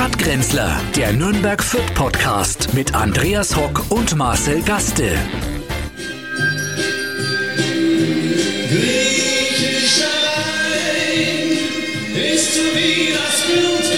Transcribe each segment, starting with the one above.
Stadtgrenzler, der Nürnberg Fürth Podcast mit Andreas Hock und Marcel Gaste. Griechischer Wein, bist du wie das Blut.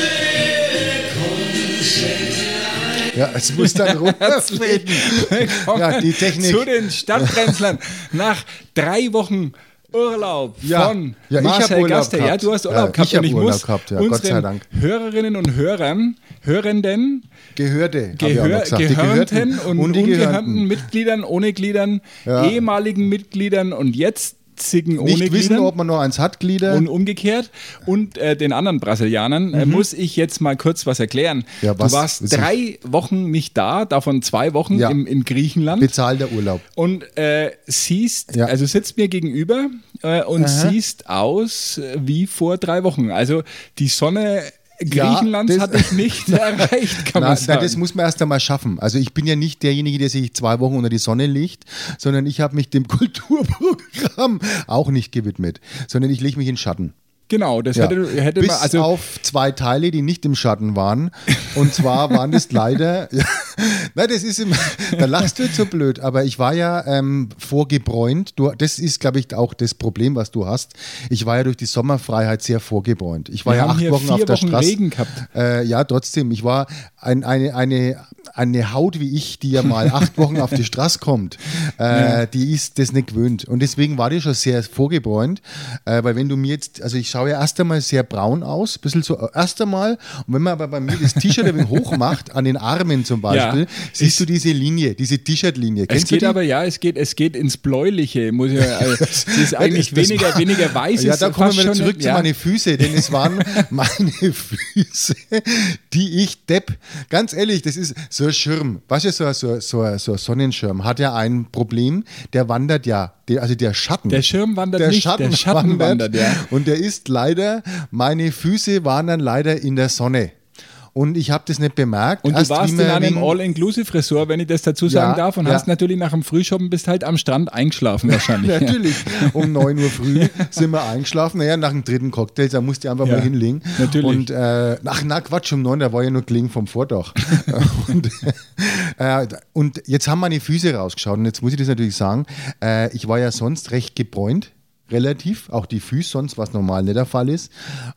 Ja, es muss dann runterfällen. Willkommen Ja, die Technik. zu den Stadtgrenzlern. Nach drei Wochen Urlaub Ja. von Ja, Marcel Gaster. Ja, gehabt. du hast Urlaub Ja, gehabt ich und ich Urlaub muss gehabt, ja, Gott sei unseren Dank. Hörerinnen und Hörern, Hörenden, Gehörte. Gehör. Die Gehörnten Gehörten und, und die ungehörnten Gehörnten. Mitgliedern, ohne Gliedern, Ja. ehemaligen Mitgliedern und jetzigen ohne Nicht wissen, Gliedern. ob man noch eins hat, Glieder. Und umgekehrt. Und äh, den anderen Brasilianern äh, muss ich jetzt mal kurz was erklären. Mhm. Ja, was? Du warst drei Wochen nicht da, davon zwei Wochen Ja. im, in Griechenland. Bezahlter Urlaub. Und äh, siehst, Ja. also sitzt mir gegenüber äh, und siehst aus äh, wie vor drei Wochen. Also die Sonne Ja, Griechenlands das- hatte ich nicht erreicht, kann Na, man na, sagen. das muss man erst einmal schaffen. Also ich bin ja nicht derjenige, der sich zwei Wochen unter die Sonne legt, sondern ich habe mich dem Kulturprogramm auch nicht gewidmet, sondern ich lege mich in Schatten. Genau, das Ja. hätte, hätte Bis man, also auf zwei Teile, die nicht im Schatten waren. Und zwar waren das leider. Nein, das ist immer. Da lachst du jetzt so blöd, aber ich war ja ähm, vorgebräunt. Du, das ist, glaube ich, auch das Problem, was du hast. Ich war ja durch die Sommerfreiheit sehr vorgebräunt. Ich war Wir ja acht Wochen auf der Wochen Straße. Regen gehabt. Äh, ja, trotzdem. Ich war ein, eine, eine, eine Haut wie ich, die ja mal acht Wochen auf die Straße kommt, äh, die ist das nicht gewöhnt. Und deswegen war die schon sehr vorgebräunt. Äh, weil wenn du mir jetzt, also ich schaue ja erst einmal sehr braun aus, bisschen so, äh, erst einmal. Und wenn man aber bei mir das T-Shirt ein hoch macht, an den Armen zum Beispiel, Ja. siehst du diese Linie, diese T-Shirt-Linie. es geht aber, ja, es geht, es geht ins Bläuliche. Muss ich, also, sie ist eigentlich Das- das weniger, war- weniger weiß. Ja, ist da kommen wir zurück zu ja. meinen Füßen, denn es waren meine Füße, die ich depp. Ganz ehrlich, das ist so ein Schirm. Weißt du, so, so, so, so ein Sonnenschirm hat ja ein Problem, der wandert ja. Also der Schatten. Der Schirm wandert der nicht, Schatten der Schatten wandert, ja. Und der ist leider, meine Füße waren dann leider in der Sonne. Und ich habe das nicht bemerkt. Und du Erst warst in einem All-Inclusive-Ressort, wenn ich das dazu sagen Ja, darf, und ja. hast natürlich nach dem Frühschoppen bist halt am Strand eingeschlafen wahrscheinlich. Natürlich. Um 9 Uhr früh sind wir eingeschlafen. Naja, nach dem dritten Cocktail, da musste ich einfach Ja, mal hinlegen. natürlich. Und, äh, ach, na Quatsch, um 9, da war ja nur gelegen vom Vordach. und, äh, und jetzt haben meine Füße rausgeschaut. Und jetzt muss ich das natürlich sagen, äh, ich war ja sonst recht gebräunt. Relativ, auch die Füße, sonst was normal nicht der Fall ist.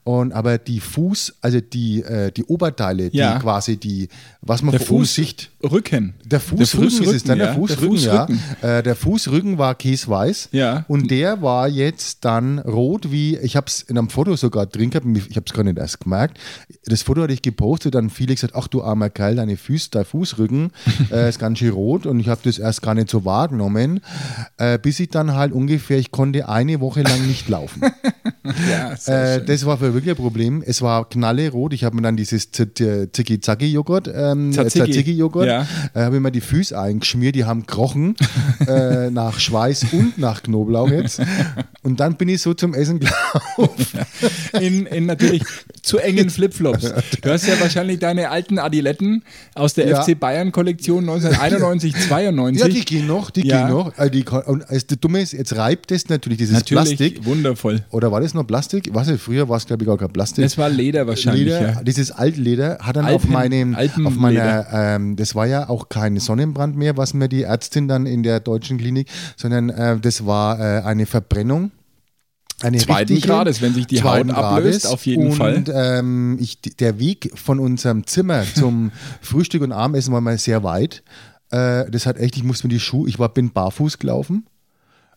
Und aber die Fuß, also die, äh, die Oberteile, Ja. die quasi die, was man Der oben Fuß, sieht, Rücken. der Fußrücken ist es dann, der ja, Fußrücken, ja. Äh, der Fußrücken war käseweiß. Ja. Und der war jetzt dann rot, wie, ich habe es in einem Foto sogar drin gehabt, ich habe es gar nicht erst gemerkt. Das Foto hatte ich gepostet, dann viele gesagt, ach du armer Kerl, deine Füße, dein Fußrücken äh, ist ganz schön rot und ich habe das erst gar nicht so wahrgenommen, äh, bis ich dann halt ungefähr, ich konnte eine Woche lang nicht laufen. Ja, Äh, das war für wirklich ein Problem. Es war knallerot. Ich habe mir dann dieses Ziki-Zaki-Joghurt, ähm, Tzatziki. Tzatziki-Joghurt, Ja. äh, habe ich mir die Füße eingeschmiert. Die haben gekrochen äh, nach Schweiß und nach Knoblauch jetzt. Und dann bin ich so zum Essen gelaufen. in, in natürlich zu engen Flipflops. Du hast ja wahrscheinlich deine alten Adiletten aus der Ja. FC Bayern Kollektion 1991, 92. Ja, die gehen noch, die Ja. gehen noch. Äh, die, und das Dumme ist, jetzt reibt das natürlich dieses Plastik. wundervoll. Oder war das noch Plastik? Was früher war es, glaube ich, gar kein Plastik. Es war Leder wahrscheinlich. Leder, ja. Dieses Altleder hat dann auf Alpen- meinem, Alpenleder. auf meiner, ähm, das war ja auch kein Sonnenbrand mehr, was mir die Ärztin dann in der deutschen Klinik, sondern äh, das war äh, eine Verbrennung. Eine Zweiten Grades, wenn sich die Haut ablöst, Grades. auf jeden und, Fall. Ähm, ich, der Weg von unserem Zimmer zum Frühstück und Abendessen war mal sehr weit. Äh, das hat echt, ich musste mir die Schuhe, ich war, bin barfuß gelaufen.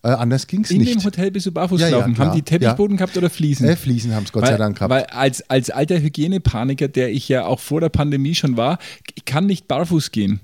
Äh, anders ging es In nicht. dem Hotel bist du barfuß Ja, ja, gelaufen. klar. Haben die Teppichboden gehabt oder Fliesen? Äh, Fliesen haben es Gott sei weil, Dank gehabt. Weil als, als alter Hygienepaniker, der ich ja auch vor der Pandemie schon war, ich kann nicht barfuß gehen.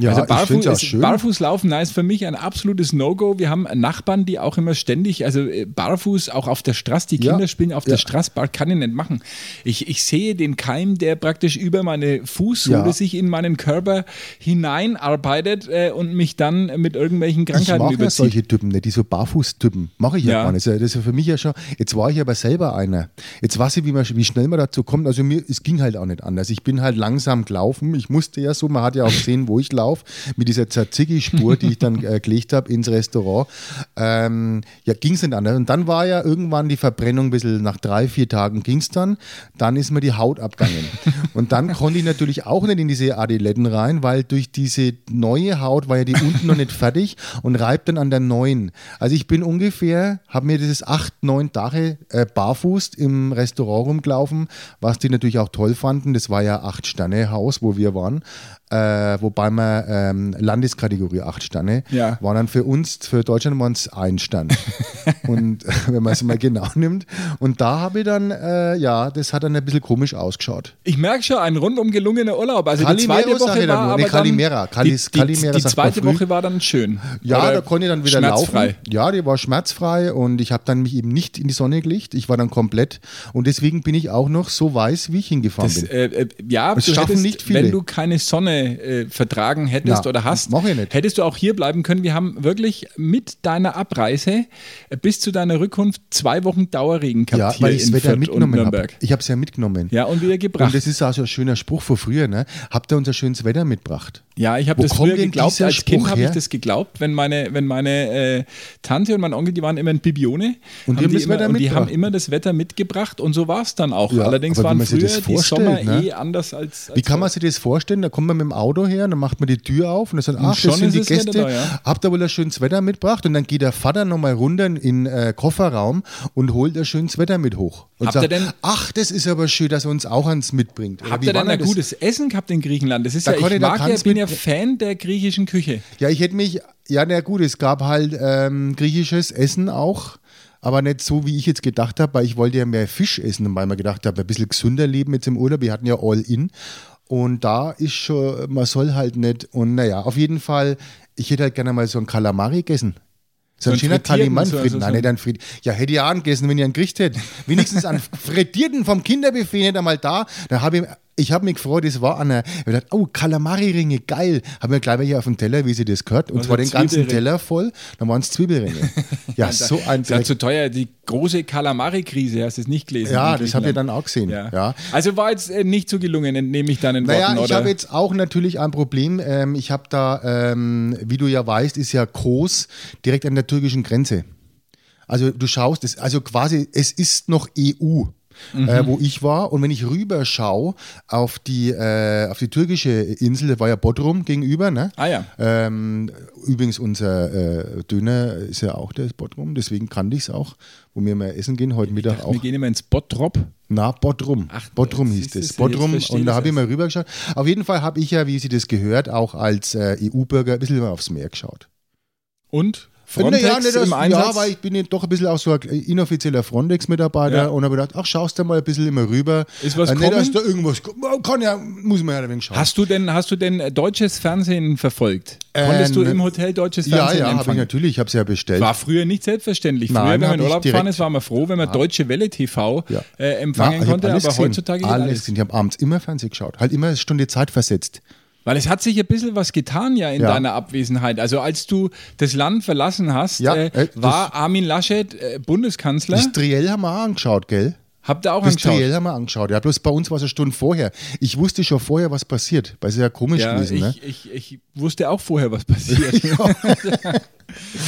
Ja, also ich barfuß, ist- schön. barfuß laufen, nein, ist für mich ein absolutes No-Go. Wir haben Nachbarn, die auch immer ständig, also äh, barfuß auch auf der Straße, die Ja, Kinder spielen auf ja. der Straße, kann ich nicht machen. Ich, ich sehe den Keim, der praktisch über meine Fußsohle Ja. sich in meinen Körper hineinarbeitet äh, und mich dann mit irgendwelchen Ich Krankheiten mag ja überzieht. solche Typen nicht, die so Barfußtypen. Mache ich ja, Ja. gar nicht. Das ist ja- das ist ja für mich ja schon. Jetzt war ich aber selber einer. Jetzt weiß ich, wie, man, wie schnell man dazu kommt. Also mir, es ging halt auch nicht anders. Ich bin halt langsam gelaufen. Ich musste ja so, man hat ja auch gesehen, wo ich laufe. Einlauf mit dieser Tzatziki-Spur, die ich dann äh, gelegt habe ins Restaurant, ähm, ja, ging es nicht anders. Und dann war ja irgendwann die Verbrennung ein bisschen, nach drei, vier Tagen ging es dann, dann ist mir die Haut abgegangen. Und dann konnte ich natürlich auch nicht in diese Adiletten rein, weil durch diese neue Haut war ja die unten noch nicht fertig und reibt dann an der neuen. Also ich bin ungefähr, habe mir dieses acht, neun Tage äh, barfuß im Restaurant rumgelaufen, was die natürlich auch toll fanden. Das war ja acht Sterne Haus, wo wir waren. Äh, wobei wir ähm, Landeskategorie acht Sterne Ja. waren dann für uns, für Deutschland waren es ein Stern. und wenn man es mal genau nimmt. Und da habe ich dann, äh, ja, das hat dann ein bisschen komisch ausgeschaut. Ich merke schon, ein rundum gelungener Urlaub. Also die Calimero zweite sag Woche war Nee, Calimera. dann, Calis- die, Calimera die, die sagt man zweite. Woche war dann schön. Ja, Oder da konnte ich dann wieder laufen. Ja, die war schmerzfrei und ich habe dann mich eben nicht in die Sonne gelegt. Ich war dann komplett und deswegen bin ich auch noch so weiß, wie ich hingefahren Das, bin. äh, äh, ja, Das schaffen hättest, nicht viele. wenn du keine Sonne äh, vertragen hättest Ja, oder hast, hättest du auch hier bleiben können. Wir haben wirklich mit deiner Abreise äh, bis zu deiner Rückkunft zwei Wochen Dauerregen gehabt ja, hier weil ich das in Wetter Fürth und mitgenommen habe. Nürnberg. Ich habe es ja mitgenommen. Ja, und wieder gebracht. Und das ist auch so ein schöner Spruch von früher, ne? Habt ihr unser schönes Wetter mitgebracht? Ja, ich habe das früher geglaubt. Als Kind habe ich das geglaubt, wenn meine, wenn meine äh, Tante und mein Onkel, die waren immer in Bibione. Und die haben das immer, und die haben immer das Wetter mitgebracht und so war es dann auch. Ja, Allerdings waren früher die Sommer ne? eh anders als, als Wie kann man sich das vorstellen? Da kommt man mit dem Auto her, dann macht man die Tür auf und dann sagt, ach, schon das sind die Gäste. da, ja. Habt ihr wohl ein schönes Wetter mitgebracht? Und dann geht der Vater nochmal runter in äh, Kofferraum und holt ein schönes Wetter mit hoch. Und Habt sagt, denn- ach, das ist aber schön, dass er uns auch ans mitbringt. Habt ihr denn ein das? gutes Essen gehabt in Griechenland? Das ist Da ja, ich mag ja, bin ja Fan der griechischen Küche. Ja, ich hätte mich, ja, na gut, es gab halt ähm, griechisches Essen auch. Aber nicht so, wie ich jetzt gedacht habe, weil ich wollte ja mehr Fisch essen, weil man gedacht habe, ein bisschen gesünder leben jetzt im Urlaub. Wir hatten ja All-In. Und da ist schon, man soll halt nicht. Und naja, auf jeden Fall, ich hätte halt gerne mal so ein Kalamari gegessen. So ein einen schöner frittierten, Kalimann so- frit- so- Nein, nicht ein Frit Ja, hätte ich auch angegessen, wenn ich einen Gericht hätte. Wenigstens einen frittierten vom Kinderbuffet nicht einmal da. Da habe ich, ich habe mich gefreut, das war einer. Ich habe gedacht, oh, Kalamari-Ringe, geil. Haben wir gleich mal hier auf dem Teller, wie sie das gehört. Und Also zwar den ganzen. Teller voll. Dann waren es Zwiebelringe. Ja, so ein Das ist zu teuer. Die große Kalamari-Krise, hast du es nicht gelesen? Ja, das ich Griechenland? dann auch gesehen. Ja. Ja. Also war jetzt äh, nicht so gelungen, entnehme ich deinen Naja, Worten, ich oder? habe jetzt auch natürlich ein Problem. Ähm, ich habe da, ähm, wie du ja weißt, ist ja Kos direkt an der türkischen Grenze. Also du schaust, es, also quasi, es ist noch EU. Äh, wo ich war und wenn ich rüber schaue auf die, äh, auf die türkische Insel, da war ja Bodrum gegenüber, ne? Ah ja. Ähm, übrigens, unser äh, Döner ist ja auch der Bodrum, deswegen kannte ich es auch, wo wir mal essen gehen, heute Mittag auch. Wir gehen immer ins Bottrop. Na, Bodrum. Ach, Bodrum hieß jetzt Bodrum. Und da ich habe ich das. mal rübergeschaut. Auf jeden Fall habe ich ja, wie sie das gehört, auch als äh, EU-Bürger ein bisschen mal aufs Meer geschaut. Und? Frontex ja, nicht, das, im Einsatz? ja, weil ich bin ja doch ein bisschen auch so ein inoffizieller Frontex-Mitarbeiter Ja. und habe gedacht, ach, schaust du mal ein bisschen immer rüber. Ist was äh, nicht, dass da irgendwas. Kann ja, muss man ja ein wenig schauen. Hast du denn, hast du denn äh, deutsches Fernsehen verfolgt? Konntest du Ähm, im Hotel deutsches ja, Fernsehen ja, habe ich natürlich, ich habe es ja bestellt. War früher nicht selbstverständlich. Früher, Nein, wenn man in Urlaub gefahren ist, war man froh, wenn man Deutsche Welle TV Ja. äh, Na, empfangen hab konnte, aber gesehen. heutzutage alles. alles. gesehen. Ich habe abends immer Fernsehen geschaut. Halt immer eine Stunde Zeit versetzt. Weil es hat sich ein bisschen was getan ja in Ja. deiner Abwesenheit. Also als du das Land verlassen hast, Ja, äh, äh, war Armin Laschet äh, Bundeskanzler. Das Triell haben wir auch angeschaut, gell? Habt ihr auch Das angeschaut? Triell haben wir angeschaut. Ja, bloß bei uns war es eine Stunde vorher. Ich wusste schon vorher, was passiert. Weil es ja komisch Ja, gewesen, ich, ne? ich, ich wusste auch vorher, was passiert.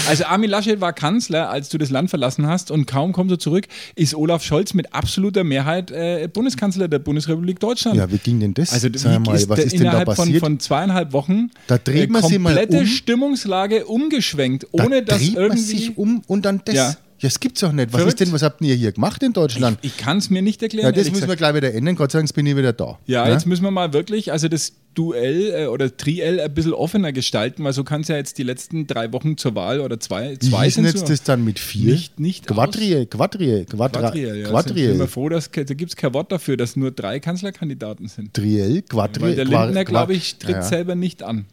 also Armin Laschet war Kanzler, als du das Land verlassen hast und kaum kommst du zurück, ist Olaf Scholz mit absoluter Mehrheit äh, Bundeskanzler der Bundesrepublik Deutschland. Ja, wie ging denn das? Also Sag mal, ist was ist denn da innerhalb von, passiert? von zweieinhalb Wochen Da dreht man sie mal komplette um. Stimmungslage umgeschwenkt, Da ohne dass dreht man irgendwie... sich um und dann das. Ja. Ja, das gibt's doch nicht. Was Verrückt. ist denn, was habt ihr hier gemacht in Deutschland? ich kann es mir nicht erklären. ja, das müssen wir gesagt. gleich wieder ändern. Gott sei Dank bin ich wieder da. Ja, Ne? jetzt müssen wir mal wirklich, also das Duell äh, oder Triell ein bisschen offener gestalten, weil so kann es ja jetzt die letzten drei Wochen zur Wahl oder zwei, zwei sind jetzt so. das dann mit vier? Nicht- nicht Quadrie, Quadrie, Quadra, Quadriel, ja. Quadriel. Ich bin mir froh, dass, da gibt es kein Wort dafür, dass nur drei Kanzlerkandidaten sind. Triel, Quadriel. Weil der Qua- Lindner, glaube ich, tritt ja. selber nicht an.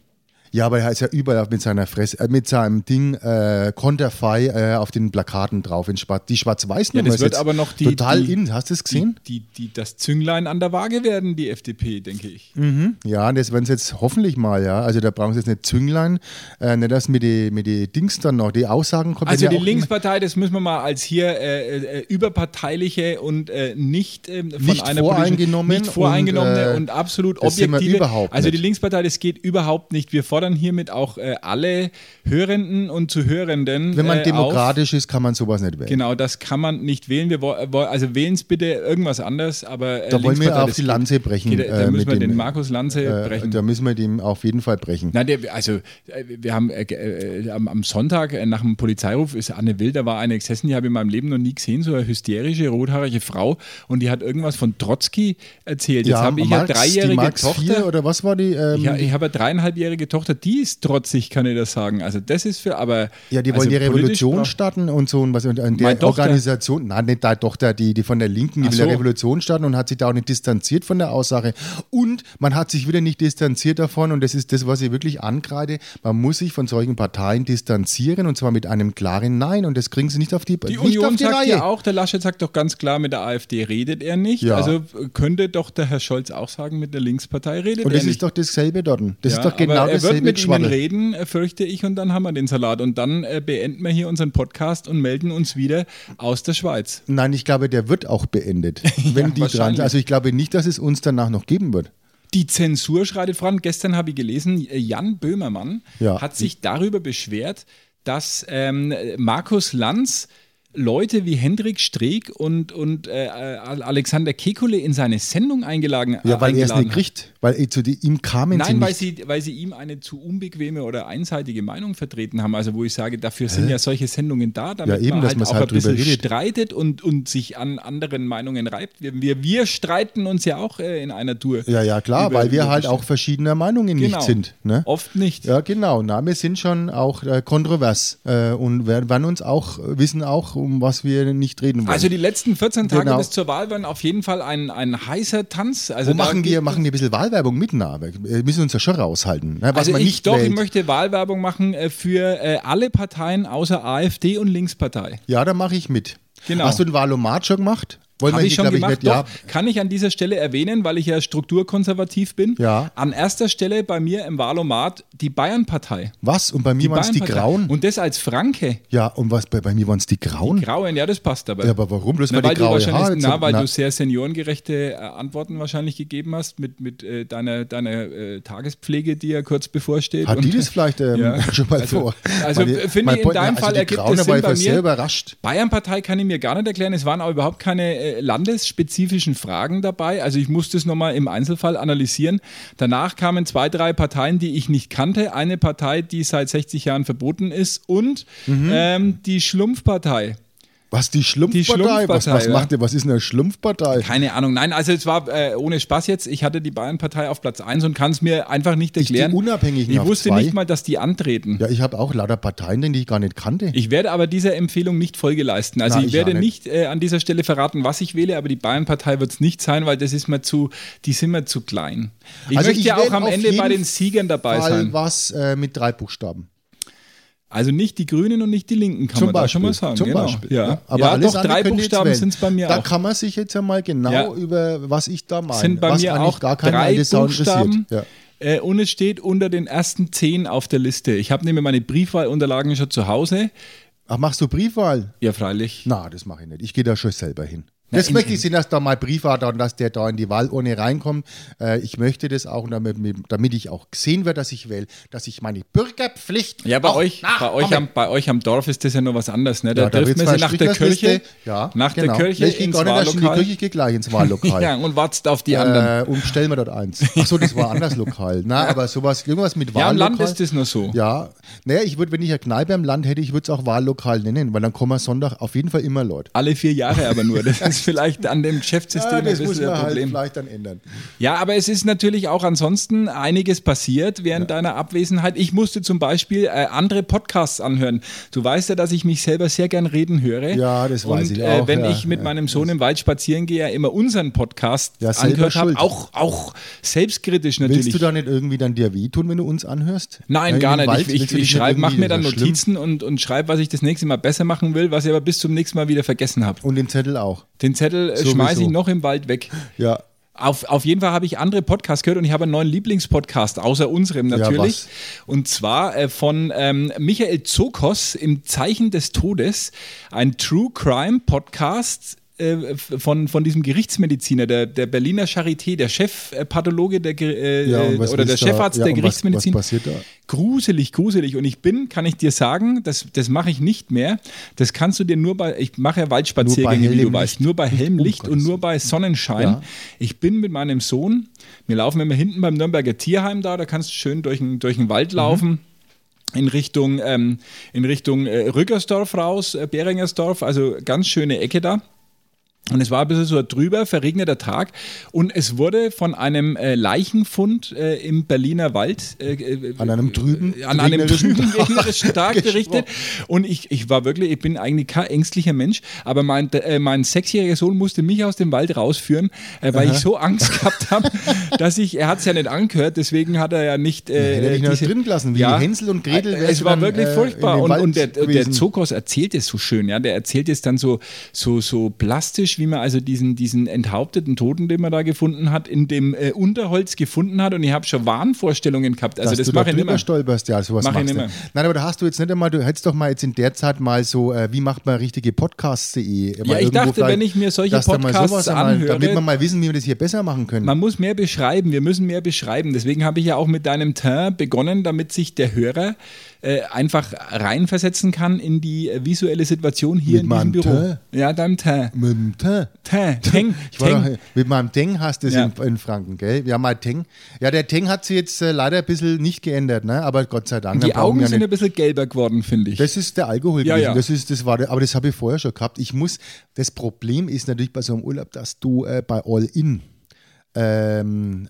Ja, aber er ist ja überall mit seiner Fresse, äh, mit seinem Ding äh, Konterfei äh, auf den Plakaten drauf. In Schwarz, die schwarz-weiß Ja, das wird aber noch die- total die- in. Hast du es gesehen? Die, die, das Zünglein an der Waage werden, die FDP, denke ich. Ja, das werden sie jetzt hoffentlich mal, ja. Also da brauchen sie jetzt nicht Zünglein, äh, nicht dass mit die, mit die Dings dann noch, die Aussagen kommen. Also die Linkspartei, das müssen wir mal als hier äh, äh, überparteiliche und äh, nicht ähm, von Nicht einer voreingenommen politischen- nicht voreingenommene und, und, absolut das sind wir objektive. überhaupt also die nicht. Linkspartei, das geht überhaupt nicht. Wir fordern fordern hiermit auch äh, alle Hörenden und Zuhörenden. Wenn man äh, demokratisch ist, kann man sowas nicht Auf. wählen. Genau, das kann man nicht wählen. Wir, also wählen es bitte irgendwas anderes, aber äh, Da wollen wir auf die Lanze brechen. Geht, da äh, müssen wir dem, den Markus Lanze äh, brechen. Da müssen wir dem auf jeden Fall brechen. Na, der, also äh, wir haben am, am Sonntag nach dem Polizeiruf ist Anne Will, da war eine gesessen, die habe ich in meinem Leben noch nie gesehen, so eine hysterische, rothaarige Frau und die hat irgendwas von Trotzki erzählt. Jetzt habe ich Marx, eine dreijährige Tochter. 4 oder was war die? Ähm, Ich, ich habe eine dreieinhalbjährige Tochter, die ist trotzig, kann ich das sagen. Also das ist für, aber ja, die also wollen die politisch Revolution starten und so und was und, und der Tochter. Organisation, nein, nicht deine Tochter, die, die von der Linken, die Ach will so. eine Revolution starten und hat sich da auch nicht distanziert von der Aussage. Und man hat sich wieder nicht distanziert davon und das ist das, was ich wirklich ankreide. Man muss sich von solchen Parteien distanzieren und zwar mit einem klaren Nein und das kriegen sie nicht auf die, Die Union die sagt Reihe. ja auch, der Laschet sagt doch ganz klar, mit der AfD redet er nicht. Ja. Also könnte doch der Herr Scholz auch sagen, mit der Linkspartei redet Und er das nicht. ist doch dasselbe dort. Das Ja, ist doch genau aber er wird dasselbe mit ihnen reden, äh, fürchte ich, und dann haben wir den Salat. Und dann äh, beenden wir hier unseren Podcast und melden uns wieder aus der Schweiz. Nein, ich glaube, der wird auch beendet, wenn die dran sind. Also ich glaube nicht, dass es uns danach noch geben wird. Die Zensur schreitet voran. Gestern habe ich gelesen, äh, Jan Böhmermann Ja. hat sich darüber beschwert, dass ähm, Markus Lanz Leute wie Hendrik Streeck und, und äh, Alexander Kekulé in seine Sendung eingeladen, Ja, weil er es nicht kriegt. Weil eh zu die, ihm kamen Nein, sie weil nicht. sie, weil sie ihm eine zu unbequeme oder einseitige Meinung vertreten haben. Also wo ich sage, dafür sind ja solche Sendungen da, damit Ja, eben, man halt auch halt ein bisschen redet. streitet und, und sich an anderen Meinungen reibt. Wir, wir, wir streiten uns ja auch äh, in einer Tour. Ja, ja, klar, über- weil wir halt auch verschiedener Meinungen genau. nicht sind. Ne? Oft nicht. Ja, genau. Na, wir sind schon auch äh, kontrovers äh, und werden uns auch wissen auch, um was wir nicht reden wollen. Also die letzten 14 Tage Genau. bis zur Wahl waren auf jeden Fall ein, ein heißer Tanz. Also machen wir, machen wir ein bisschen Wahlwerbung mit? Na, wir müssen uns ja schon raushalten. Ne? Was Also man ich nicht doch, wählt. ich möchte Wahlwerbung machen äh, für äh, alle Parteien außer AfD und Linkspartei. ja, da mache ich mit. Genau. Hast du den Wahlomat schon gemacht? Wollen Habe wir ich schon gemacht, nicht, doch. Kann ich an dieser Stelle erwähnen, weil ich ja strukturkonservativ bin. Ja. An erster Stelle bei mir im Wahlomat die Bayern-Partei. Was? Und bei mir waren es die. Grauen? Und das als Franke. ja, und was? Bei, bei mir waren es die Grauen? Grauen, ja, das passt aber. ja, aber warum? Bloß Na, weil weil die du graue Haare na, weil na, du sehr seniorengerechte äh, Antworten wahrscheinlich gegeben hast mit, mit äh, deiner, deiner äh, Tagespflege, die ja kurz bevorsteht. Hat Und- die das vielleicht ähm, Ja. schon mal Also- vor? also finde ich in deinem also Fall die ergibt es Sinn ich bei war sehr mir. überrascht. Bayern-Partei kann ich mir gar nicht erklären. Es waren aber überhaupt keine äh, landesspezifischen Fragen dabei. Also ich musste es nochmal im Einzelfall analysieren. Danach kamen zwei, drei Parteien, die ich nicht kannte. Eine Partei, die seit 60 Jahren verboten ist und Mhm. ähm, die Schlumpfpartei. Was, die Schlumpfpartei? Schlumpfpartei, was, was macht ihr? Was ist eine Schlumpfpartei? Keine Ahnung. Nein, also es war äh, ohne Spaß jetzt. Ich hatte die Bayern-Partei auf Platz 1 und kann es mir einfach nicht Ich die erklären. Unabhängigen ich wusste zwei. nicht mal, dass die antreten. Ja, ich habe auch lauter Parteien, die ich gar nicht kannte. Ich werde aber dieser Empfehlung nicht Folge leisten. Also Na, ich ich werde nicht, nicht. äh, an dieser Stelle verraten, was ich wähle, aber die Bayern-Partei wird es nicht sein, weil das ist mir zu, die sind mir zu klein. Ich Also möchte ja auch am Ende bei den Siegern dabei Fall sein. was äh, mit drei Buchstaben. Also nicht die Grünen und nicht die Linken, kann man da schon mal sagen. Zum genau. Beispiel. Ja? Aber ja alles doch, drei Buchstaben sind es bei mir Da auch. kann man sich jetzt einmal genau Ja. über, was ich da meine. sind bei was mir auch gar keine drei. Buchstaben. Ja. Äh, und es steht unter den ersten zehn auf der Liste. Ich habe nämlich meine Briefwahlunterlagen schon zu Hause. Ach, machst du Briefwahl? Ja, freilich. Na, das mache ich nicht. Ich gehe da schon selber hin. Das möchte ich sehen, dass da mal Briefwahl da und dass der da in die Wahlurne reinkommt. Äh, ich möchte das auch, damit, damit ich auch gesehen werde, dass ich wähle, dass ich meine Bürgerpflicht Ja, bei auch euch, bei, euch am, bei euch am Dorf ist das ja noch was anderes. Ne? Da Ja, da zwar sich nach der. Kirche, Ja, nach genau. der Kirche Nee, ich ins gar nicht erst in die Wahllokal. Kirche, ich gehe gleich ins Wahllokal. ja, und wartet auf die anderen. Äh, und stellen wir dort eins. Achso, das war ein anderes Lokal. Na, aber sowas, irgendwas mit Ja, im Wahllokal. Land ist das nur so. Ja, naja, ich würde, wenn ich eine Kneipe im Land hätte, ich würde es auch Wahllokal nennen, weil dann kommen wir Sonntag auf jeden Fall immer Leute. Alle vier Jahre aber nur. Das ist vielleicht an dem Geschäftssystem Ja, ein das muss bisschen man ein halt Problem. vielleicht dann ändern. Ja, aber es ist natürlich auch ansonsten einiges passiert während deiner Abwesenheit. Ich musste zum Beispiel äh, andere Podcasts anhören. Du weißt ja, dass ich mich selber sehr gern reden höre. Ja, das weiß Und, ich Äh, auch, wenn ja, ich mit ja. meinem Sohn im Wald spazieren gehe, ja immer unseren Podcast Ja, angehört habe. Auch, auch selbstkritisch natürlich. Willst du da nicht irgendwie dann dir wehtun, wenn du uns anhörst? Nein, Ja, gar nicht. Wald ich ich, ich schreibe, mache mir dann das ist schlimm. Notizen und, und schreibe, was ich das nächste Mal besser machen will, was ich aber bis zum nächsten Mal wieder vergessen habe. Und den Zettel auch. Den Zettel äh, schmeiße ich noch im Wald weg. Ja. Auf, auf jeden Fall habe ich andere Podcasts gehört und ich habe einen neuen Lieblingspodcast, außer unserem natürlich. was? und zwar äh, von ähm, Michael Zokos im Zeichen des Todes, ein True Crime Podcast. Äh, von, von diesem Gerichtsmediziner, der, der Berliner Charité, der Chefpathologe der, Ge- äh, Ja, was oder der Chefarzt ja, der was- Gerichtsmedizin. was passiert da? Gruselig, gruselig. Und ich bin, kann ich dir sagen, das, das mache ich nicht mehr. Das kannst du dir nur bei, ich mache ja Waldspaziergänge, Nur bei wie du weißt, nur bei hellem Licht und nur bei Sonnenschein. Ja. Ich bin mit meinem Sohn, wir laufen immer hinten beim Nürnberger Tierheim da, da kannst du schön durch den, durch den Wald laufen. In Richtung, ähm, in Richtung äh, Rückersdorf raus, äh, Beringersdorf, also ganz schöne Ecke da. Und es war ein bisschen so ein trüber, verregneter Tag. Und es wurde von einem äh, Leichenfund äh, im Berliner Wald äh, äh, An einem trüben, äh, an einem trüben, Tag regnerischen Tag berichtet. Und ich, ich war wirklich, ich bin eigentlich kein ängstlicher Mensch, aber mein, äh, mein sechsjähriger Sohn musste mich aus dem Wald rausführen, weil ich so Angst gehabt habe, dass ich, er hat es ja nicht angehört, deswegen hat er ja nicht. Äh, hätte er dich noch diese- drin gelassen, wie Hänsel und Gretel Es war dann, wirklich furchtbar. Und, und der, der. Zokos erzählt es so schön, ja. Der erzählt es dann so, so, so plastisch, wie man also diesen, diesen enthaupteten Toten, den man da gefunden hat, in dem äh, Unterholz gefunden hat. Und ich habe schon Wahnvorstellungen gehabt. Also dass das mache ich nicht drüber mehr. stolperst, ja, sowas Mach ich machst du. nimmer. Nein, aber da hast du jetzt nicht einmal, du hättest doch mal jetzt in der Zeit mal so, äh, wie macht man richtige Podcasts.de? Ja, ich dachte, wenn ich mir solche dass da mal Podcasts anhöre- Damit wir mal wissen, wie wir das hier besser machen können. Man muss mehr beschreiben, wir müssen mehr beschreiben. Deswegen habe ich ja auch mit deinem Teint begonnen, damit sich der Hörer äh, einfach reinversetzen kann in die äh, visuelle Situation hier Mit in diesem meinem Büro. Teint? Ja, deinem Teint. Mit dem Teint. Teint. Teng. Teng. doch, mit meinem Teng hast du es Ja. in, in Franken, gell? Ja, mein Teng. Ja, der Teng hat sich jetzt äh, leider ein bisschen nicht geändert, ne? aber Gott sei Dank. Die Augen wir sind ein bisschen gelber geworden, finde ich. Das ist der Alkohol Ja, gewesen. ja. Das ist, das war der, aber das habe ich vorher schon gehabt. Ich muss, das Problem ist natürlich bei so einem Urlaub, dass du äh, bei All In ähm,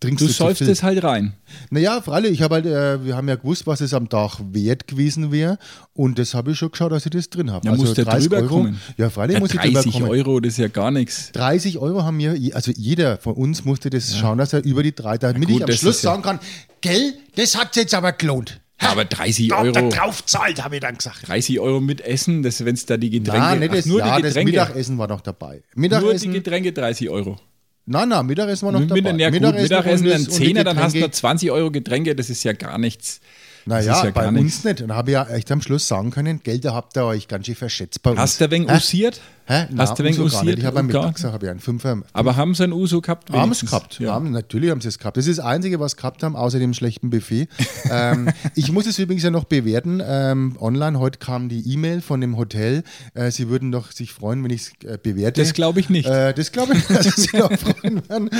trinkst du du, säufst es halt rein. Naja, freilich, ich habe halt, äh, wir haben ja gewusst, was es am Tag wert gewesen wäre und das habe ich schon geschaut, dass ich das drin habe. Da muss der drüber Euro. kommen. Ja, freilich Ja, muss ich drüber 30 kommen. Euro, das ist ja gar nichts. 30 Euro haben wir, also jeder von uns musste das schauen, dass er über die drei, damit gut, ich am das Schluss ja- sagen kann, gell, das hat jetzt aber gelohnt. Ja, aber 30 Da habt ihr Euro. drauf zahlt, habe ich dann gesagt. 30 Euro mit Essen, wenn es da die Getränke Nein, nicht Ach, das, nur ja, die das Getränke. Mittagessen war noch dabei. nur die Mittagessen, Getränke 30 Euro. Nein, nein, Mittagessen war noch Mit, dabei. ja, gut, Mittagessen, dann das- und die 10er, dann hast du Getränke- noch 20 Euro Getränke, das ist ja gar nichts. Naja, ist ja bei uns nicht. Und habe ja echt am Schluss sagen können, Geld, da habt ihr euch ganz schön verschätzt bei uns. Hast du ein wenig usiert? Hä? Hast du wenig nicht. usiert? Ich habe am. Mittag gesagt, habe ich einen Fünfer. Aber haben sie ein Uso gehabt? Haben es wenigstens? gehabt. Ja. Haben, natürlich haben sie es gehabt. Das ist das Einzige, was sie gehabt haben, außer dem schlechten Buffet. ähm, ich muss es übrigens ja noch bewerten. Ähm, online, heute kam die E-Mail von dem Hotel. Äh, sie würden doch sich freuen, wenn ich es äh, bewerte. Das glaube ich nicht. Äh, das glaube ich, dass sie sich auch freuen werden.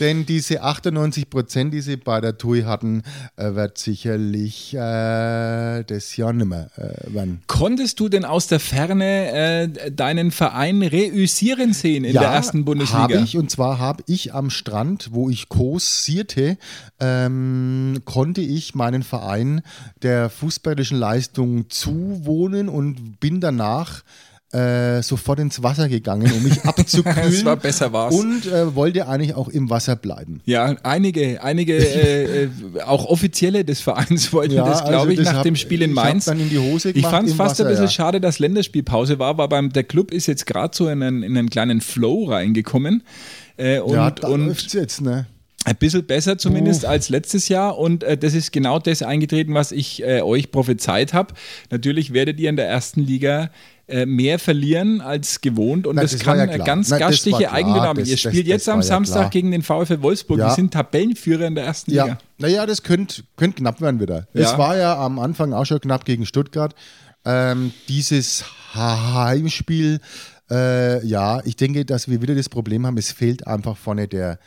Denn diese 98 Prozent, die sie bei der TUI hatten, äh, wird sicherlich äh, das Jahr nicht mehr äh, werden. Konntest du denn aus der Ferne äh, deinen Verein reüssieren sehen in der ersten Bundesliga? habe ich. Und zwar habe ich am Strand, wo ich kursierte, ähm, konnte ich meinen Verein der fußballerischen Leistung zuwohnen und bin danach äh, sofort ins Wasser gegangen, um mich abzukühlen. Es war besser war's. Und äh, wollte eigentlich auch im Wasser bleiben. Ja, einige, einige, äh, äh, auch Offizielle des Vereins wollten Ja, das, glaube also ich, das nach hab- dem Spiel in ich Mainz. dann in die Hose ich gemacht fand es fast Wasser, ein bisschen ja. schade, dass Länderspielpause war, aber beim, der Club ist jetzt gerade so in einen, in einen kleinen Flow reingekommen. Äh, und, ja, da und läuft's jetzt, ne? Ein bisschen besser zumindest Uff. als letztes Jahr und äh, das ist genau das eingetreten, was ich äh, euch prophezeit habe. Natürlich werdet ihr in der ersten Liga äh, mehr verlieren als gewohnt und Na, das, das kann ja ganz das war gastliche. Eigendynamik. Das- ihr das- spielt das jetzt am war ja Samstag klar. gegen den VfL Wolfsburg. Ja. Die sind Tabellenführer in der ersten Ja, Liga. naja, das könnte könnt knapp werden wieder. Ja. Es war ja am Anfang auch schon knapp gegen Stuttgart. Ähm, dieses Heimspiel, äh, ja, ich denke, dass wir wieder das Problem haben, es fehlt einfach vorne der,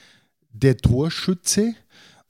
der Torschütze.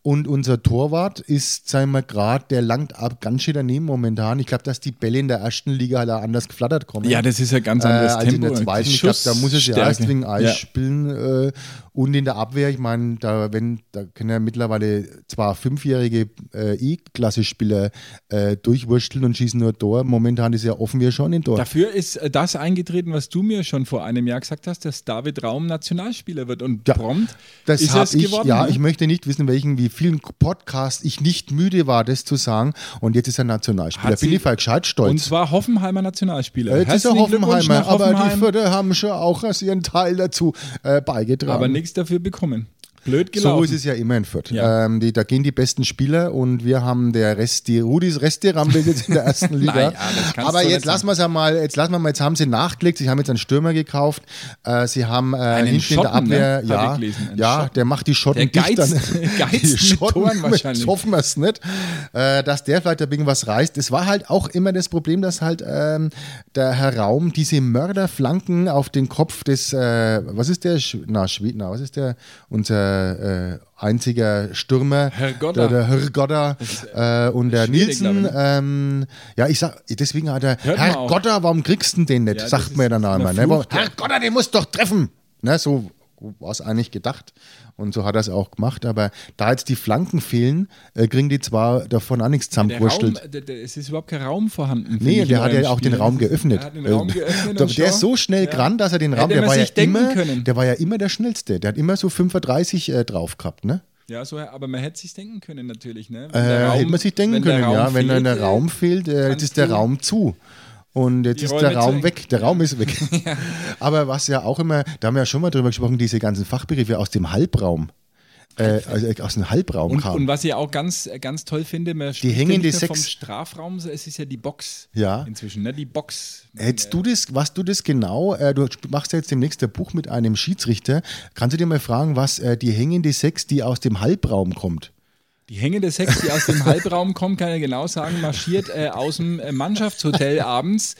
Und unser Torwart ist, sagen wir gerade, der langt ab ganz schön daneben momentan. Ich glaube, dass die Bälle in der ersten Liga halt auch anders geflattert kommen. Ja, das ist ein ganz äh, anderes als Tempo. in der zweiten. Ich glaube, da muss es ja erst wegen Eis Ja. spielen. Äh, und in der Abwehr, ich meine, da, wenn, da können ja mittlerweile zwar fünfjährige äh, E-Klasse-Spieler äh, durchwursteln und schießen nur Tor. Momentan ist ja offen wir schon in Tor. Dafür ist äh, das eingetreten, was du mir schon vor einem Jahr gesagt hast, dass David Raum Nationalspieler wird. Und Ja, prompt Das ist es ich, geworden. ja, ne? ich möchte nicht wissen, welchen, wie vielen Podcasts ich nicht müde war, das zu sagen. Und jetzt ist er Nationalspieler. Bin ich gescheit stolz. Und zwar Hoffenheimer Nationalspieler. Jetzt ist er Herzlichen Hoffenheimer, aber die Vierter haben schon auch ihren Teil dazu äh, beigetragen. aber nichts dafür bekommen. Blöd So gelaufen. ist es ja immer in Fürth. Ja. Ähm, die, da gehen die besten Spieler und wir haben der Rest, die Rudis Resterampe jetzt in der ersten Liga. Nein, ja, Aber jetzt lassen wir es ja mal, jetzt lassen wir mal, jetzt haben sie nachgelegt, sie haben jetzt einen Stürmer gekauft, äh, sie haben äh, hinten in Schotten, der Abwehr, ne? Hab ich ja, einen ja, Schotten. der macht die Schotten Der dicht geizt- dann. die Schotten, Toren wahrscheinlich. Hoffen wir es nicht, äh, dass der vielleicht ein bisschen was reißt. Es war halt auch immer das Problem, dass halt ähm, der Herr Raum diese Mörderflanken auf den Kopf des, äh, was ist der, na, Schwed, na, was ist der, unser äh, einziger Stürmer, Herr Godder. der, der Herr Godder äh, und der Nielsen, ich. ähm, ja, ich sag, deswegen hat er, Hört Herr. Godder, warum kriegst du den nicht? Ja, sagt mir dann einmal. Ne? Herr Godder, den muss doch treffen. Ne, so war es eigentlich gedacht. Und so hat er es auch gemacht. Aber da jetzt die Flanken fehlen, äh, kriegen die zwar davon auch nichts der Raum, der, der, es ist überhaupt kein Raum vorhanden. Nee, der hat ja auch den Spiel. Raum geöffnet. Er hat den Raum Äh, geöffnet. der, und der ist so schnell Ja. dran, dass er den Raum, der war, ja immer, können. der war ja immer der Schnellste. Der hat immer so 35 äh, drauf gehabt, ne? Ja, so, aber man hätte sich denken können natürlich. Ne? Äh, hätte man sich denken wenn der können, Raum ja. Wenn dann der fehlt, äh, Raum fehlt, äh, jetzt kannst ist der Raum zu. Und jetzt Die ist Räume der Raum weg. Der Raum ist weg. Aber was ja auch immer, da haben wir ja schon mal drüber gesprochen, diese ganzen Fachbegriffe aus dem Halbraum. Äh, also aus dem Halbraum Und, kamen. und was ich auch ganz, ganz toll finde, man ja hängende nicht mehr vom Sechs- Strafraum, es ist ja die Box Ja. inzwischen, ne? die Box. Hättest du das, was du das genau, äh, du machst ja jetzt demnächst ein Buch mit einem Schiedsrichter, kannst du dir mal fragen, was äh, die hängende Sechs, die aus dem Halbraum kommt? Die hängende Sex, die aus dem Halbraum kommt, kann ich genau sagen, marschiert äh, aus dem äh, Mannschaftshotel abends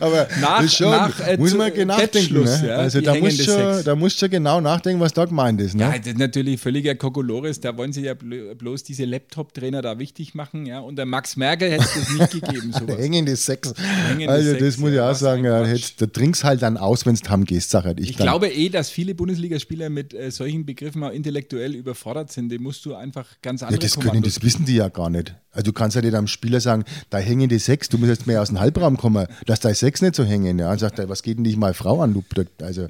Aber Nach- schon, nach, äh, muss man genau nachdenken. Ne? ja, also da musst, schon, da musst du genau nachdenken, was da gemeint ist. Ne? Ja, das ist natürlich völliger Kokolores. Da wollen sie ja blo- bloß diese Laptop-Trainer da wichtig machen. Ja? Und der Max Merkel hätte es das nicht gegeben. Sowas. Hängende Sex. Hängende also das muss ich auch sagen, ja, da trinkst halt dann aus, wenn es ham gehst, sag halt ich, Ich dann. glaube eh, dass viele Bundesligaspieler mit äh, solchen Begriffen auch intellektuell überfordert sind. Dem musst du einfach ganz ja, andere das, können, Kommandos das wissen die ja gar nicht. Also du kannst ja nicht am Spieler sagen, da hängen die Sechs, du musst jetzt mehr aus dem Halbraum kommen, dass da Sechs nicht so hängen. Ja. Und sagt er, was geht denn dich mal Frau an, du Blöd? Also,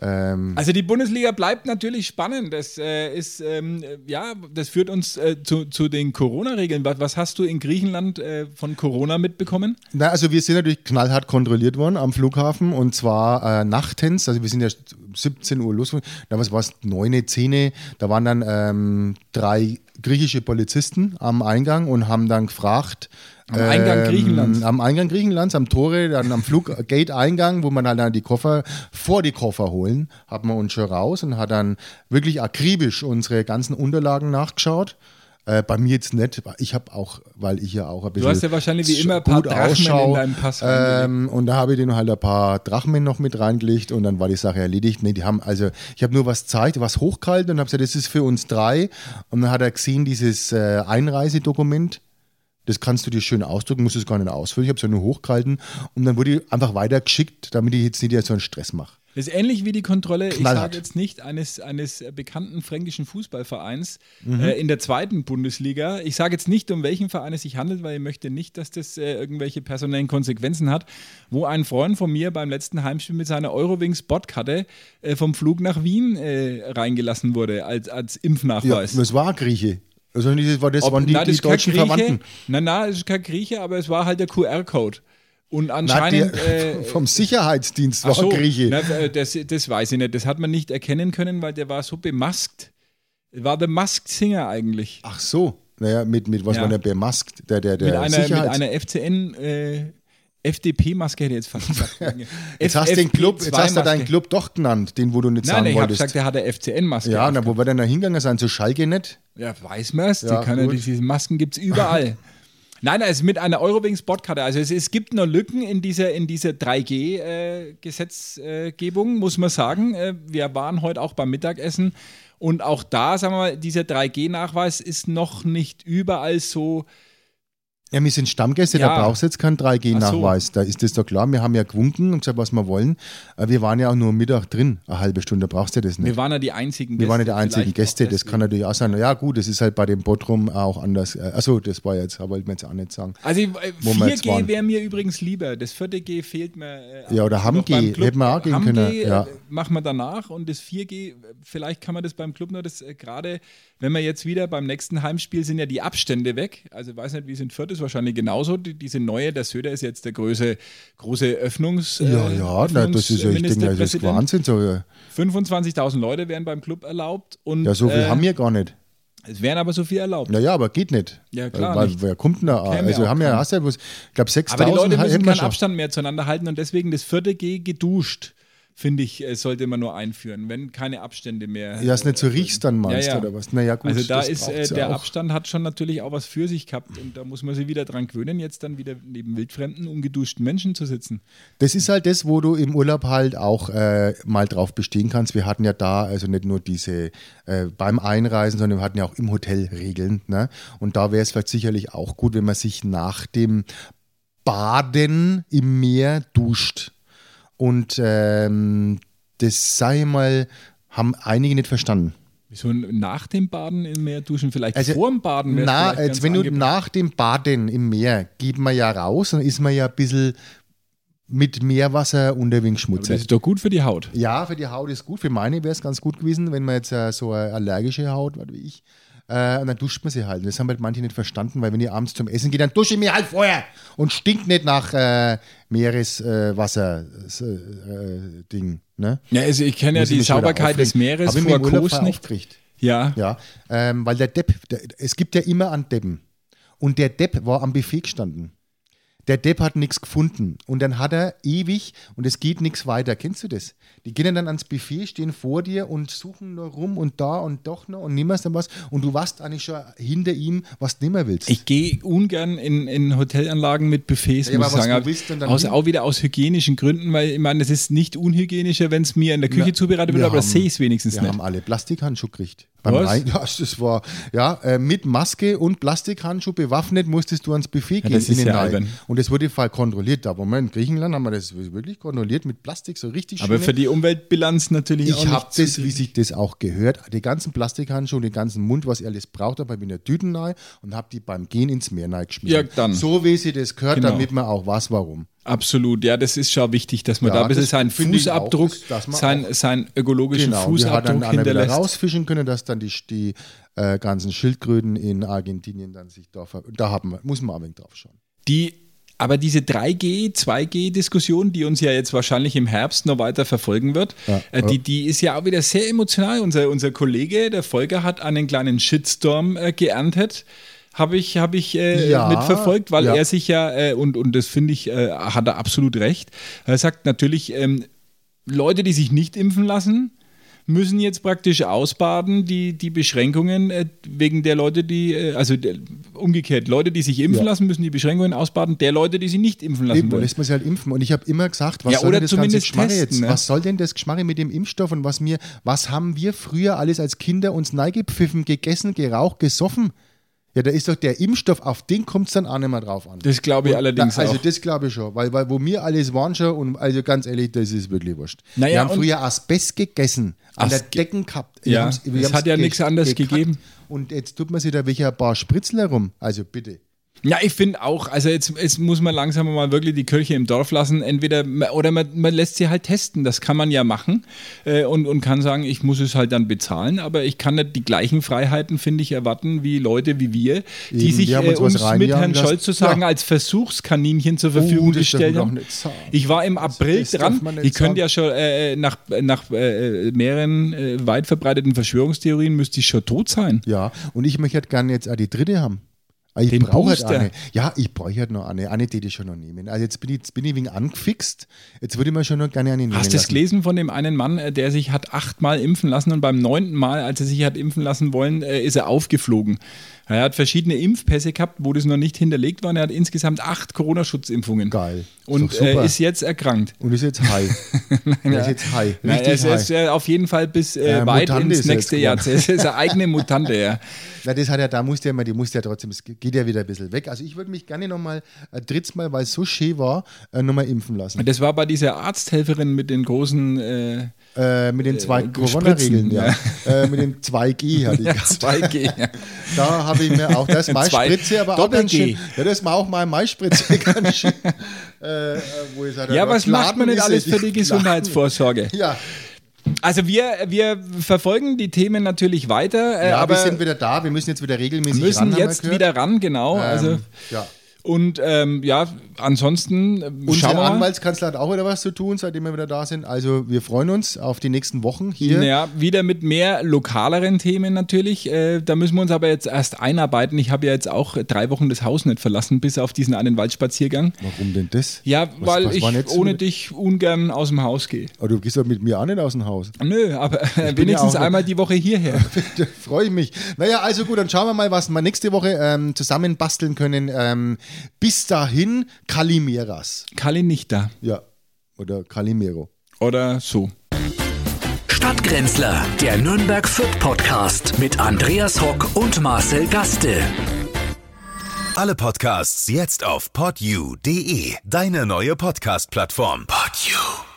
ähm, Also die Bundesliga bleibt natürlich spannend. Das äh, ist ähm, äh, ja, das führt uns äh, zu, zu den Corona-Regeln. Was, was hast du in Griechenland äh, von Corona mitbekommen? Na, also wir sind natürlich knallhart kontrolliert worden am Flughafen und zwar äh, nachtens, also wir sind ja 17 Uhr los, da was war es, 9, 10, da waren dann ähm, drei griechische Polizisten am Eingang und haben dann gefragt, Am Eingang Griechenlands? Am Eingang Griechenlands, am Tore, dann am Fluggate-Eingang, wo man halt dann die Koffer vor die Koffer holen, hat man uns schon raus und hat dann wirklich akribisch unsere ganzen Unterlagen nachgeschaut. Äh, bei mir jetzt nicht, weil ich habe auch, weil ich ja auch ein bisschen hast ja wahrscheinlich wie immer ein paar Drachmen in deinen Pass ähm, Und da habe ich denen halt ein paar Drachmen noch mit reingelegt und dann war die Sache erledigt. Nee, die haben, also ich habe nur was gezeigt, was hochgehalten und habe gesagt, das ist für uns drei. Und dann hat er gesehen, dieses äh, Einreisedokument. Das kannst du dir schön ausdrücken, musst es gar nicht ausfüllen. Ich habe es ja nur hochgehalten und dann wurde ich einfach weitergeschickt, damit ich jetzt nicht so einen Stress mache. Das ist ähnlich wie die Kontrolle, ich Knallhart. sage jetzt nicht, eines, eines bekannten fränkischen Fußballvereins Mhm. äh, in der zweiten Bundesliga. Ich sage jetzt nicht, um welchen Verein es sich handelt, weil ich möchte nicht, dass das äh, irgendwelche personellen Konsequenzen hat, wo ein Freund von mir beim letzten Heimspiel mit seiner Eurowings-Bordkarte äh, vom Flug nach Wien äh, reingelassen wurde als, als Ja, Impfnachweis. das war Grieche. Also das, war, das Ob- waren die, na, das die deutschen Grieche. Verwandten. Nein, nein, es ist kein Grieche, aber es war halt der QR-Code. Und Na, anscheinend. der, äh, vom Sicherheitsdienst war so, Grieche. na, äh, das, das weiß ich nicht. Das hat man nicht erkennen können, weil der war so bemaskt. War der Masked Singer eigentlich. Ach so. Naja, mit, mit was Ja. war der bemaskt? Der, der, der mit, einer, mit Sicherheits- einer FCN äh, FDP-Maske hätte ich jetzt fast gesagt. Jetzt hast, du den Club, jetzt hast du deinen FFP2-Maske. Club doch genannt, den wo du nicht Nein, sagen ich habe wolltest. gesagt, der hat eine FCN-Maske. ja, na, wo wir denn da hingegangen sind, zu Schalke nicht? Ja, weiß man es. Ja, die ja, diese Masken gibt es überall. Nein, also mit einer Eurowings-Bordkarte. Also es, es gibt noch Lücken in dieser, in dieser 3G-Gesetzgebung, muss man sagen. Äh, wir waren heute auch beim Mittagessen und auch da, sagen wir mal, dieser 3G-Nachweis ist noch nicht überall so. Ja, wir sind Stammgäste, Ja. da brauchst du jetzt keinen 3G-Nachweis. Da ist das doch klar. Wir haben ja gewunken und gesagt, was wir wollen. Aber wir waren ja auch nur Mittag drin, eine halbe Stunde, brauchst du das nicht. Wir waren ja die einzigen Wir waren ja die einzigen Gäste, das kann natürlich auch sein. Ja, gut, das ist halt bei dem Bodrum auch anders. Äh, Achso, das war jetzt, wollte man jetzt auch nicht sagen. Also äh, Wo wir jetzt 4G waren. wäre mir übrigens lieber. Das vierte G fehlt mir. Äh, Ja, oder Ham-G, hätten wir auch gehen können, äh, ja. machen wir danach und das 4G, äh, vielleicht kann man das beim Club noch, das äh, gerade wenn wir jetzt wieder beim nächsten Heimspiel sind ja die Abstände weg. Also ich weiß nicht, wie es in Fürth ist, wahrscheinlich genauso. Die, diese neue, der Söder ist jetzt der große, große Öffnungs. Ja, äh, ja, na, das ist ja, ich denke, das ist. Wahnsinn. So, ja, 25.000 Leute wären beim Club erlaubt. Und, ja, so viel äh, haben wir gar nicht. Es wären aber so viel erlaubt. Naja, aber geht nicht. Ja, klar Weil, nicht. wer kommt denn da? Käme Also auch haben ja, hast ja bloß, ich glaube, 6000 Aber die Leute müssen wir keinen. Abstand mehr zueinander halten und deswegen das vierte G geduscht, finde ich, sollte man nur einführen, wenn keine Abstände mehr. Ja, es nicht so äh, riechst dann meinst Ja, ja. oder was? Naja, gut. also da ist äh, der auch. Abstand hat schon natürlich auch was für sich gehabt und da muss man sich wieder dran gewöhnen, jetzt dann wieder neben wildfremden, ungeduschten Menschen zu sitzen. Das ist halt das, wo du im Urlaub halt auch äh, mal drauf bestehen kannst. Wir hatten ja da also nicht nur diese äh, beim Einreisen, sondern wir hatten ja auch im Hotel Regeln. Ne? Und da wäre es vielleicht sicherlich auch gut, wenn man sich nach dem Baden im Meer duscht. Und ähm, das, ich mal, haben einige nicht verstanden. Wieso nach dem Baden im Meer duschen? Vielleicht Also, vor dem Baden Na, jetzt, ganz wenn du nach dem Baden im Meer geht man ja raus, dann ist man ja ein bisschen mit Meerwasser unterwegs schmutzig. das ist doch gut für die Haut. Ja, für die Haut ist gut. Für meine wäre es ganz gut gewesen, wenn man jetzt äh, so eine allergische Haut hat wie ich. Äh, und dann duscht man sie halt. Und das haben halt manche nicht verstanden, weil wenn ihr abends zum Essen geht, dann dusche ich mir halt vorher und stinkt nicht nach äh, Meereswasser äh, äh. Ne? Ja, also ich kenne ja die Sauberkeit des. Meeres Hab vor voll nicht. aufgeregt. Ja. Ja, ähm, weil der Depp, der, es gibt ja immer einen Deppen. Und der Depp war am Buffet gestanden. Der Depp hat nichts gefunden. Und dann hat er ewig und es geht nichts weiter. Kennst du das? Die gehen dann ans Buffet, stehen vor dir und suchen nur rum und da und doch noch und nimmerst dann was. Und du weißt eigentlich schon hinter ihm, was du nimmer willst. Ich gehe ungern in, in Hotelanlagen mit Buffets, Ja, muss ich was sagen. willst aus, auch wieder aus hygienischen Gründen, weil ich meine, es ist nicht unhygienischer, wenn es mir in der Küche Na, zubereitet wird, wir aber das sehe ich es wenigstens Wir nicht. haben alle Plastikhandschuhe gekriegt. Beim Was? Rein, ja, das war, ja, äh, mit Maske und Plastikhandschuh bewaffnet musstest du ans Buffet gehen. das ist in den ja. Und das wurde voll kontrolliert. Da, Moment, in Griechenland haben wir das wirklich kontrolliert mit Plastik, so richtig aber schön. für die Umweltbilanz natürlich Ich habe das, wie sich das auch gehört, die ganzen Plastikhandschuhe, den ganzen Mund, was ich alles braucht habe, ich in der Tüten rein und habe die beim Gehen ins Meer geschmissen. Ja, dann. So wie sie das gehört, Genau. damit man auch weiß, warum. Absolut, ja, das ist schon wichtig, dass man Ja, da ein bisschen seinen auch, Fußabdruck, man sein, auch- seinen ökologischen Genau, dann Fußabdruck wieder hinterlässt. rausfischen können, dass dann die, die äh, ganzen Schildkröten in Argentinien dann sich da ver Da haben wir, muss man ein wenig drauf schauen. Die, aber diese 3G, 2G-Diskussion, die uns ja jetzt wahrscheinlich im Herbst noch weiter verfolgen wird, Ja. äh, die, die ist ja auch wieder sehr emotional. Unser, unser Kollege, der Volker, hat einen kleinen Shitstorm äh, geerntet. Habe ich, hab ich äh, Ja, mitverfolgt, weil ja. er sich ja, äh, und, und das finde ich, äh, hat er absolut recht. Er sagt natürlich, ähm, Leute, die sich nicht impfen lassen, müssen jetzt praktisch ausbaden, die, die Beschränkungen äh, wegen der Leute, die, äh, also der, umgekehrt, Leute, die sich impfen Ja. lassen, müssen die Beschränkungen ausbaden, der Leute, die sich nicht impfen lassen Eben, wollen. lässt man sich halt impfen. Und ich habe immer gesagt, was Ja, soll denn das ganze Geschmarre testen, jetzt? ne? Was soll denn das Geschmarre mit dem Impfstoff und was mir, was haben wir früher alles als Kinder uns neigepfiffen, gegessen, geraucht, gesoffen? Ja, da ist doch der Impfstoff, auf den kommt es dann auch nicht mehr drauf an. Das glaube ich Und allerdings da, Also auch. das glaube ich schon, weil, weil wo wir alles waren schon und also ganz ehrlich, das ist wirklich wurscht. Naja, wir haben früher Asbest gegessen, an der Decken gehabt. Ja, es hat ja nichts anderes gegeben. Und jetzt tut man sich da welcher ein paar Spritzler rum. Also bitte. Ja, ich finde auch, also jetzt, jetzt muss man langsam mal wirklich die Kirche im Dorf lassen. Entweder oder man, man lässt sie halt testen, das kann man ja machen äh, und, und kann sagen, ich muss es halt dann bezahlen, aber ich kann nicht die gleichen Freiheiten, finde ich, erwarten wie Leute wie wir, die Eben, sich, äh, uns um es mit Herrn. Scholz zu sagen, Ja. als Versuchskaninchen zur Verfügung Oh, das gestellt dürfen wir haben. Ich war im April das dran. Ich könnte ja schon äh, nach, nach äh, mehreren äh, weit verbreiteten Verschwörungstheorien müsste ich schon tot sein. Ja, und ich möchte halt gerne jetzt auch die dritte haben. Ah, Ich Den brauche halt eine. Ja, ich brauche halt noch eine. Eine, die ich schon noch nehmen. Also jetzt bin ich, jetzt bin ich wegen angefixt. Jetzt würde ich mir schon noch gerne eine nehmen. Hast du lassen. gelesen von dem einen Mann, äh, der sich hat achtmal impfen lassen und beim neunten Mal, als er sich hat impfen lassen wollen, äh, ist er aufgeflogen. Er hat verschiedene Impfpässe gehabt, wo das noch nicht hinterlegt war. Er hat insgesamt acht Corona-Schutzimpfungen. Geil. Ist Und super. äh, ist jetzt erkrankt. Und ist jetzt high. Er ist jetzt high. Na, er Richtig ist, er ist high. äh, auf jeden Fall bis äh, Äh, weit Mutante ins ist er nächste Jahrzehnt. Es ist eine eigene Mutante, ja. Na, das hat ja, da musste ja mal, die musste ja trotzdem, es geht ja wieder ein bisschen weg. Also ich würde mich gerne nochmal, ein drittes Mal, weil es so schön war, äh, nochmal impfen lassen. Das war bei dieser Arzthelferin mit den großen äh, Äh, mit den zwei Äh, Corona-Regeln, Spritzen, ja. äh, mit dem 2G hatte ich ja, gehabt. 2G. Ja. Da habe ich mir auch das Maispritze, aber auch Doppel G. schön. Ja, das war auch mal Maispritze ganz schön. Äh, äh, wo ich sage, ja, was macht man nicht ist alles es, für die. Gesundheitsvorsorge? Ja, Also wir, wir verfolgen die Themen natürlich weiter, äh, Ja, aber wir sind wieder da, wir müssen jetzt wieder regelmäßig müssen ran, jetzt wieder ran, genau. also Ähm, ja. Und ähm, ja, ansonsten äh, schauen Unsere wir mal. Anwaltskanzlei hat auch wieder was zu tun, seitdem wir wieder da sind. Also wir freuen uns auf die nächsten Wochen hier. Ja, wieder mit mehr lokaleren Themen natürlich. Äh, da müssen wir uns aber jetzt erst einarbeiten. Ich habe ja jetzt auch drei Wochen das Haus nicht verlassen, bis auf diesen einen Waldspaziergang. Warum denn das? Ja, Was- weil was ich ohne mit- dich ungern aus dem Haus gehe. Aber du gehst doch mit mir auch nicht aus dem Haus. Nö, aber äh, wenigstens ja einmal die Woche hierher. Freue ich mich. Naja, also gut, dann schauen wir mal, was wir nächste Woche ähm, zusammen basteln können. Ähm, bis dahin, Kalimeras. Kalli nicht da. Ja, oder Calimero. Oder so. Stadtgrenzler, der Nürnberg Fürth Podcast mit Andreas Hock und Marcel Gaste. Alle Podcasts jetzt auf podyou.de, deine neue Podcast-Plattform. Podyou.